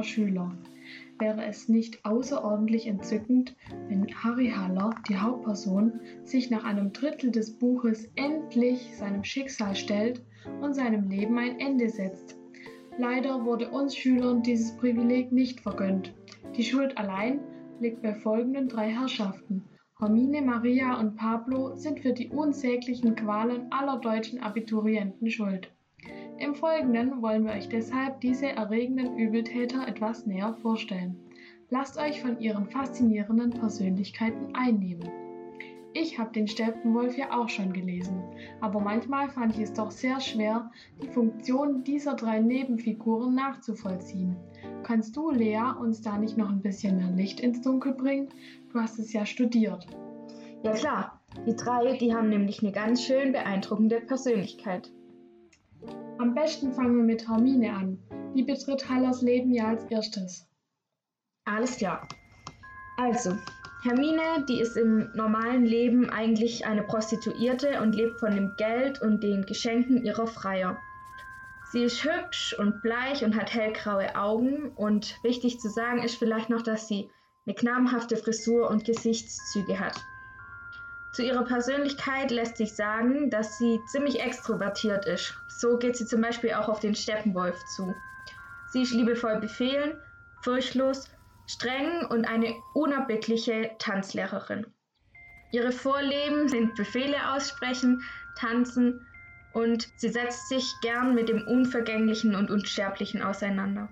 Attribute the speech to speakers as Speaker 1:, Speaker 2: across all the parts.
Speaker 1: treuer Schüler. Wäre es nicht außerordentlich entzückend, wenn Harry Haller, die Hauptperson, sich nach einem Drittel des Buches endlich seinem Schicksal stellt und seinem Leben ein Ende setzt? Leider wurde uns Schülern dieses Privileg nicht vergönnt. Die Schuld allein liegt bei folgenden drei Herrschaften. Hermine, Maria und Pablo sind für die unsäglichen Qualen aller deutschen Abiturienten schuld. Im Folgenden wollen wir euch deshalb diese erregenden Übeltäter etwas näher vorstellen. Lasst euch von ihren faszinierenden Persönlichkeiten einnehmen. Ich habe den Steppenwolf ja auch schon gelesen, aber manchmal fand ich es doch sehr schwer, die Funktion dieser drei Nebenfiguren nachzuvollziehen. Kannst du, Lea, uns da nicht noch ein bisschen mehr Licht ins Dunkel bringen? Du hast es ja studiert.
Speaker 2: Ja klar, die drei, die haben nämlich eine ganz schön beeindruckende Persönlichkeit.
Speaker 1: Am besten fangen wir mit Hermine an. Die betritt Hallers Leben ja als erstes.
Speaker 2: Alles klar. Also, Hermine, die ist im normalen Leben eigentlich eine Prostituierte und lebt von dem Geld und den Geschenken ihrer Freier. Sie ist hübsch und bleich und hat hellgraue Augen und wichtig zu sagen ist vielleicht noch, dass sie eine knabenhafte Frisur und Gesichtszüge hat. Zu ihrer Persönlichkeit lässt sich sagen, dass sie ziemlich extrovertiert ist. So geht sie zum Beispiel auch auf den Steppenwolf zu. Sie ist liebevoll befehlen, furchtlos, streng und eine unerbittliche Tanzlehrerin. Ihre Vorleben sind Befehle aussprechen, tanzen und sie setzt sich gern mit dem Unvergänglichen und Unsterblichen auseinander.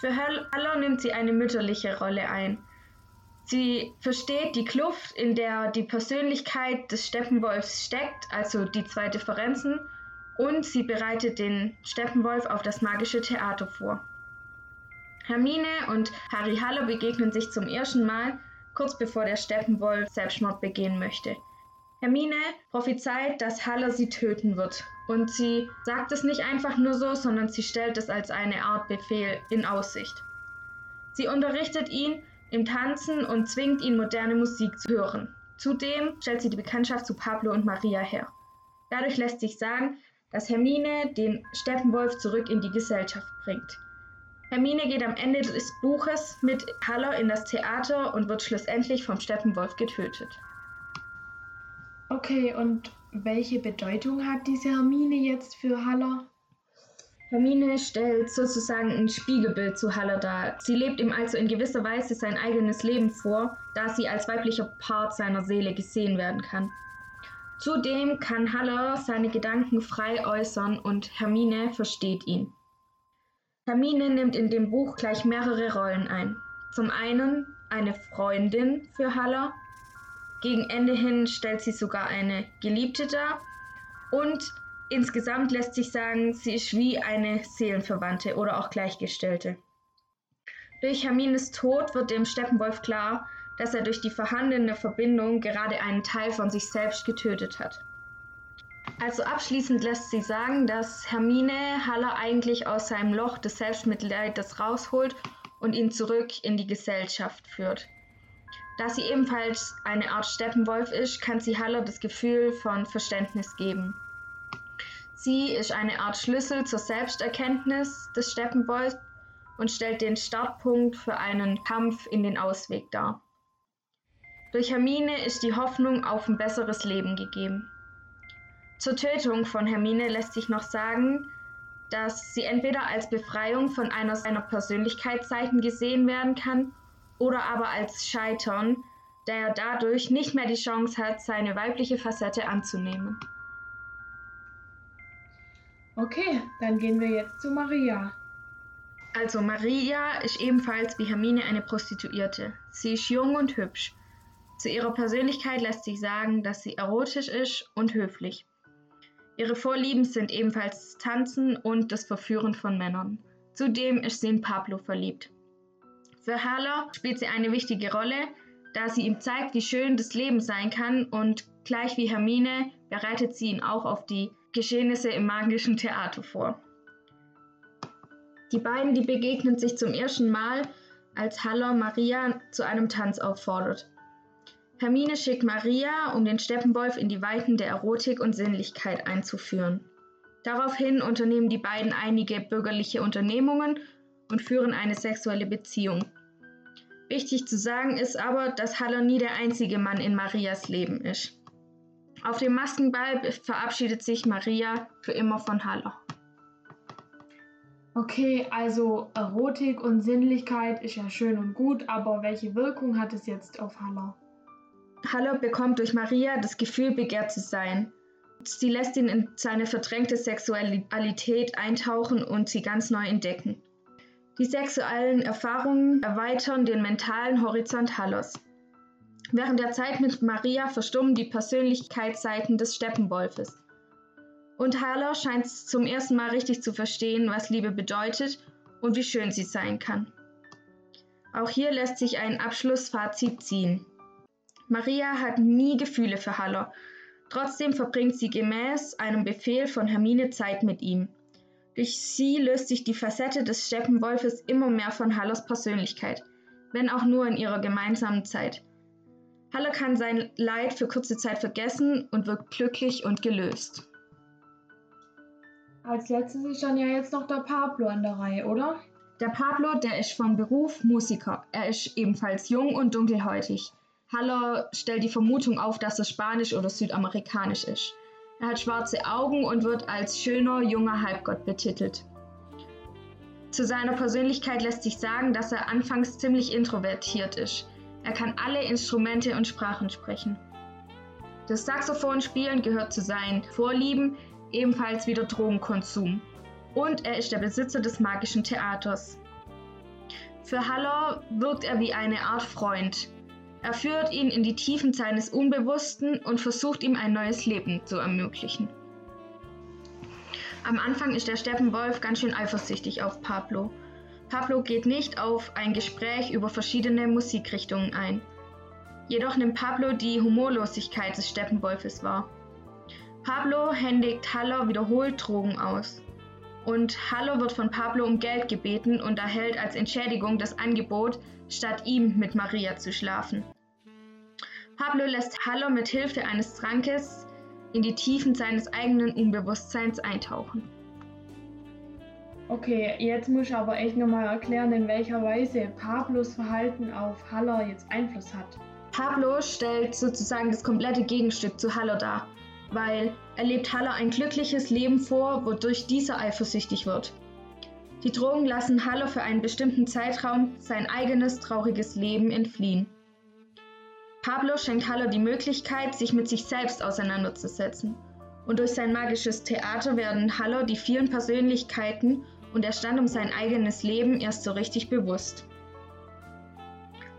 Speaker 2: Für Haller nimmt sie eine mütterliche Rolle ein. Sie versteht die Kluft, in der die Persönlichkeit des Steppenwolfs steckt, also die zwei Differenzen, und sie bereitet den Steppenwolf auf das magische Theater vor. Hermine und Harry Haller begegnen sich zum ersten Mal, kurz bevor der Steppenwolf Selbstmord begehen möchte. Hermine prophezeit, dass Haller sie töten wird. Und sie sagt es nicht einfach nur so, sondern sie stellt es als eine Art Befehl in Aussicht. Sie unterrichtet ihn im Tanzen und zwingt ihn, moderne Musik zu hören. Zudem stellt sie die Bekanntschaft zu Pablo und Maria her. Dadurch lässt sich sagen, dass Hermine den Steppenwolf zurück in die Gesellschaft bringt. Hermine geht am Ende des Buches mit Haller in das Theater und wird schlussendlich vom Steppenwolf getötet.
Speaker 1: Okay, und welche Bedeutung hat diese Hermine jetzt für Haller?
Speaker 2: Hermine stellt sozusagen ein Spiegelbild zu Haller dar. Sie lebt ihm also in gewisser Weise sein eigenes Leben vor, da sie als weiblicher Part seiner Seele gesehen werden kann. Zudem kann Haller seine Gedanken frei äußern und Hermine versteht ihn. Hermine nimmt in dem Buch gleich mehrere Rollen ein. Zum einen eine Freundin für Haller, gegen Ende hin stellt sie sogar eine Geliebte dar und Insgesamt lässt sich sagen, sie ist wie eine Seelenverwandte oder auch Gleichgestellte. Durch Hermines Tod wird dem Steppenwolf klar, dass er durch die vorhandene Verbindung gerade einen Teil von sich selbst getötet hat. Also abschließend lässt sich sagen, dass Hermine Haller eigentlich aus seinem Loch des Selbstmitleides rausholt und ihn zurück in die Gesellschaft führt. Da sie ebenfalls eine Art Steppenwolf ist, kann sie Haller das Gefühl von Verständnis geben. Sie ist eine Art Schlüssel zur Selbsterkenntnis des Steppenwolfs und stellt den Startpunkt für einen Kampf in den Ausweg dar. Durch Hermine ist die Hoffnung auf ein besseres Leben gegeben. Zur Tötung von Hermine lässt sich noch sagen, dass sie entweder als Befreiung von einer seiner Persönlichkeitsseiten gesehen werden kann oder aber als Scheitern, da er dadurch nicht mehr die Chance hat, seine weibliche Facette anzunehmen.
Speaker 1: Okay, dann gehen wir jetzt zu Maria.
Speaker 2: Also Maria ist ebenfalls wie Hermine eine Prostituierte. Sie ist jung und hübsch. Zu ihrer Persönlichkeit lässt sich sagen, dass sie erotisch ist und höflich. Ihre Vorlieben sind ebenfalls das Tanzen und das Verführen von Männern. Zudem ist sie in Pablo verliebt. Für Haller spielt sie eine wichtige Rolle, da sie ihm zeigt, wie schön das Leben sein kann und gleich wie Hermine bereitet sie ihn auch auf die Geschehnisse im magischen Theater vor. Die beiden, die begegnen sich zum ersten Mal, als Haller Maria zu einem Tanz auffordert. Hermine schickt Maria, um den Steppenwolf in die Weiten der Erotik und Sinnlichkeit einzuführen. Daraufhin unternehmen die beiden einige bürgerliche Unternehmungen und führen eine sexuelle Beziehung. Wichtig zu sagen ist aber, dass Haller nie der einzige Mann in Marias Leben ist. Auf dem Maskenball verabschiedet sich Maria für immer von Haller.
Speaker 1: Okay, also Erotik und Sinnlichkeit ist ja schön und gut, aber welche Wirkung hat es jetzt auf Haller?
Speaker 2: Haller bekommt durch Maria das Gefühl, begehrt zu sein. Sie lässt ihn in seine verdrängte Sexualität eintauchen und sie ganz neu entdecken. Die sexuellen Erfahrungen erweitern den mentalen Horizont Hallers. Während der Zeit mit Maria verstummen die Persönlichkeitsseiten des Steppenwolfes. Und Haller scheint zum ersten Mal richtig zu verstehen, was Liebe bedeutet und wie schön sie sein kann. Auch hier lässt sich ein Abschlussfazit ziehen. Maria hat nie Gefühle für Haller. Trotzdem verbringt sie gemäß einem Befehl von Hermine Zeit mit ihm. Durch sie löst sich die Facette des Steppenwolfes immer mehr von Hallers Persönlichkeit, wenn auch nur in ihrer gemeinsamen Zeit. Haller kann sein Leid für kurze Zeit vergessen und wird glücklich und gelöst.
Speaker 1: Als letztes ist dann ja jetzt noch der Pablo an der Reihe, oder?
Speaker 2: Der Pablo, der ist von Beruf Musiker. Er ist ebenfalls jung und dunkelhäutig. Haller stellt die Vermutung auf, dass er spanisch oder südamerikanisch ist. Er hat schwarze Augen und wird als schöner junger Halbgott betitelt. Zu seiner Persönlichkeit lässt sich sagen, dass er anfangs ziemlich introvertiert ist. Er kann alle Instrumente und Sprachen sprechen. Das Saxophonspielen gehört zu seinen Vorlieben, ebenfalls wieder Drogenkonsum. Und er ist der Besitzer des magischen Theaters. Für Haller wirkt er wie eine Art Freund. Er führt ihn in die Tiefen seines Unbewussten und versucht ihm ein neues Leben zu ermöglichen. Am Anfang ist der Steppenwolf ganz schön eifersüchtig auf Pablo. Pablo geht nicht auf ein Gespräch über verschiedene Musikrichtungen ein. Jedoch nimmt Pablo die Humorlosigkeit des Steppenwolfes wahr. Pablo händigt Haller wiederholt Drogen aus. Und Haller wird von Pablo um Geld gebeten und erhält als Entschädigung das Angebot, statt ihm mit Maria zu schlafen. Pablo lässt Haller mit Hilfe eines Trankes in die Tiefen seines eigenen Unbewusstseins eintauchen.
Speaker 1: Okay, jetzt muss ich aber echt nochmal erklären, in welcher Weise Pablos Verhalten auf Haller jetzt Einfluss hat.
Speaker 2: Pablo stellt sozusagen das komplette Gegenstück zu Haller dar, weil er lebt Haller ein glückliches Leben vor, wodurch dieser eifersüchtig wird. Die Drogen lassen Haller für einen bestimmten Zeitraum sein eigenes trauriges Leben entfliehen. Pablo schenkt Haller die Möglichkeit, sich mit sich selbst auseinanderzusetzen. Und durch sein magisches Theater werden Haller die vielen Persönlichkeiten und der Stand um sein eigenes Leben erst so richtig bewusst.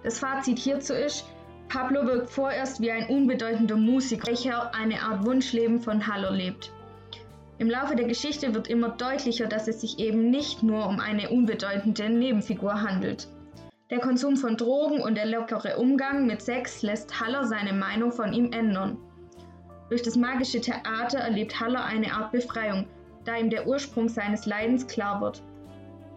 Speaker 2: Das Fazit hierzu ist, Pablo wirkt vorerst wie ein unbedeutender Musiker, welcher eine Art Wunschleben von Haller lebt. Im Laufe der Geschichte wird immer deutlicher, dass es sich eben nicht nur um eine unbedeutende Nebenfigur handelt. Der Konsum von Drogen und der lockere Umgang mit Sex lässt Haller seine Meinung von ihm ändern. Durch das magische Theater erlebt Haller eine Art Befreiung, da ihm der Ursprung seines Leidens klar wird.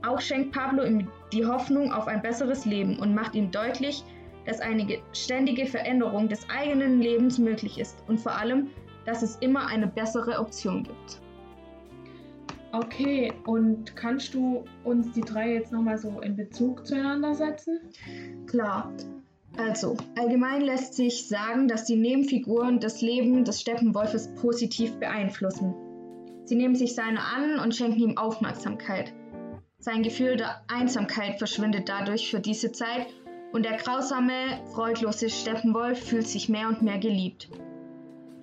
Speaker 2: Auch schenkt Pablo ihm die Hoffnung auf ein besseres Leben und macht ihm deutlich, dass eine ständige Veränderung des eigenen Lebens möglich ist und vor allem, dass es immer eine bessere Option gibt.
Speaker 1: Okay, und kannst du uns die drei jetzt nochmal so in Bezug zueinander setzen?
Speaker 2: Klar. Also, allgemein lässt sich sagen, dass die Nebenfiguren das Leben des Steppenwolfes positiv beeinflussen. Sie nehmen sich seiner an und schenken ihm Aufmerksamkeit. Sein Gefühl der Einsamkeit verschwindet dadurch für diese Zeit und der grausame, freudlose Steppenwolf fühlt sich mehr und mehr geliebt.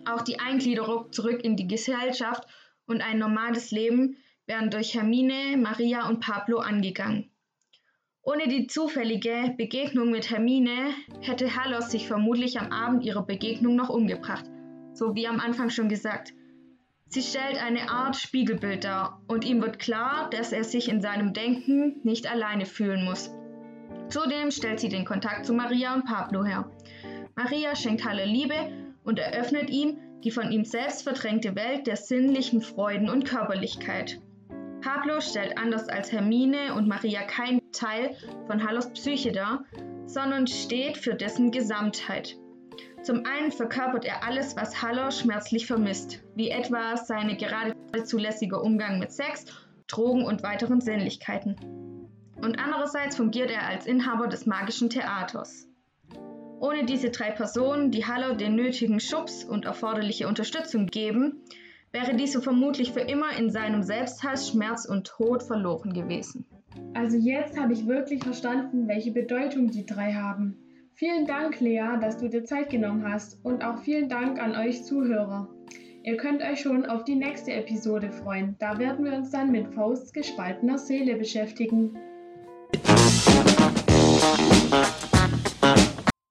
Speaker 2: Auch die Eingliederung zurück in die Gesellschaft und ein normales Leben werden durch Hermine, Maria und Pablo angegangen. Ohne die zufällige Begegnung mit Hermine hätte Halos sich vermutlich am Abend ihrer Begegnung noch umgebracht, so wie am Anfang schon gesagt. Sie stellt eine Art Spiegelbild dar und ihm wird klar, dass er sich in seinem Denken nicht alleine fühlen muss. Zudem stellt sie den Kontakt zu Maria und Pablo her. Maria schenkt Halle Liebe und eröffnet ihm die von ihm selbst verdrängte Welt der sinnlichen Freuden und Körperlichkeit. Pablo stellt anders als Hermine und Maria kein Teil von Hallos Psyche dar, sondern steht für dessen Gesamtheit. Zum einen verkörpert er alles, was Haller schmerzlich vermisst, wie etwa seine gerade zulässige Umgang mit Sex, Drogen und weiteren Sinnlichkeiten. und andererseits fungiert er als Inhaber des magischen Theaters. Ohne diese drei Personen, die Haller den nötigen Schubs und erforderliche Unterstützung geben, wäre dieser vermutlich für immer in seinem Selbsthass, Schmerz und Tod verloren gewesen.
Speaker 1: Also jetzt habe ich wirklich verstanden, welche Bedeutung die drei haben. Vielen Dank, Lea, dass du dir Zeit genommen hast und auch vielen Dank an euch Zuhörer. Ihr könnt euch schon auf die nächste Episode freuen. Da werden wir uns dann mit Fausts gespaltener Seele beschäftigen.